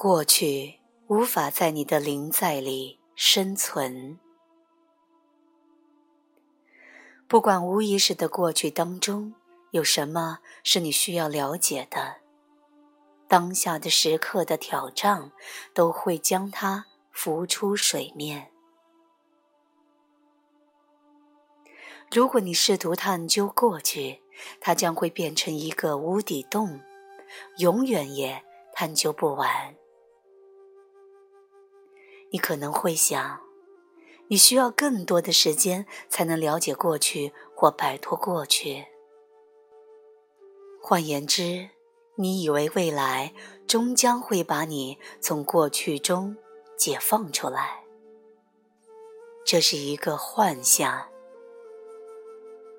过去无法在你的灵在里生存。不管无意识的过去当中有什么是你需要了解的，当下的时刻的挑战都会将它浮出水面。如果你试图探究过去，它将会变成一个无底洞，永远也探究不完。你可能会想，你需要更多的时间才能了解过去或摆脱过去。换言之，你以为未来终将会把你从过去中解放出来，这是一个幻象。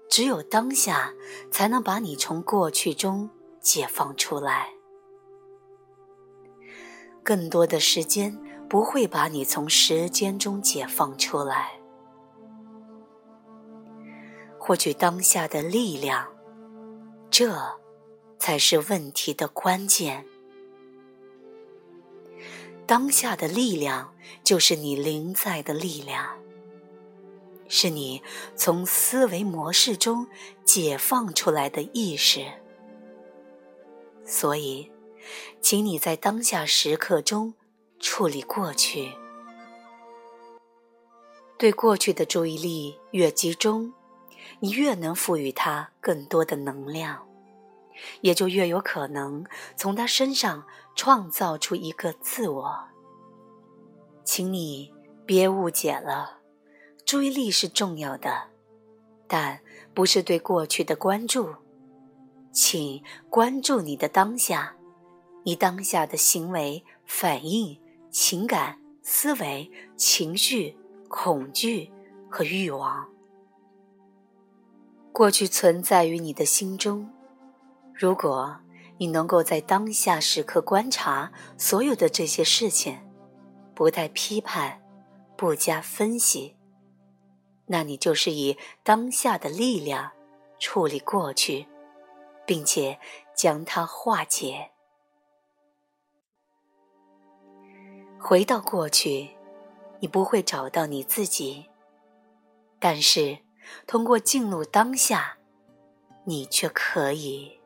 只有当下，才能把你从过去中解放出来。更多的时间不会把你从时间中解放出来。获取当下的力量，这才是问题的关键。当下的力量，就是你灵在的力量。是你从思维模式中解放出来的意识，所以，请你在当下时刻中处理过去。对过去的注意力越集中，你越能赋予它更多的能量，也就越有可能从他身上创造出一个自我。请你别误解了。注意力是重要的，但不是对过去的关注。请关注你的当下，你当下的行为、反应、情感、思维、情绪、恐惧和欲望。过去存在于你的心中。如果你能够在当下时刻观察所有的这些事情，不带批判，不加分析。那你就是以当下的力量处理过去，并且将它化解。回到过去，你不会找到你自己；但是通过进入当下，你却可以。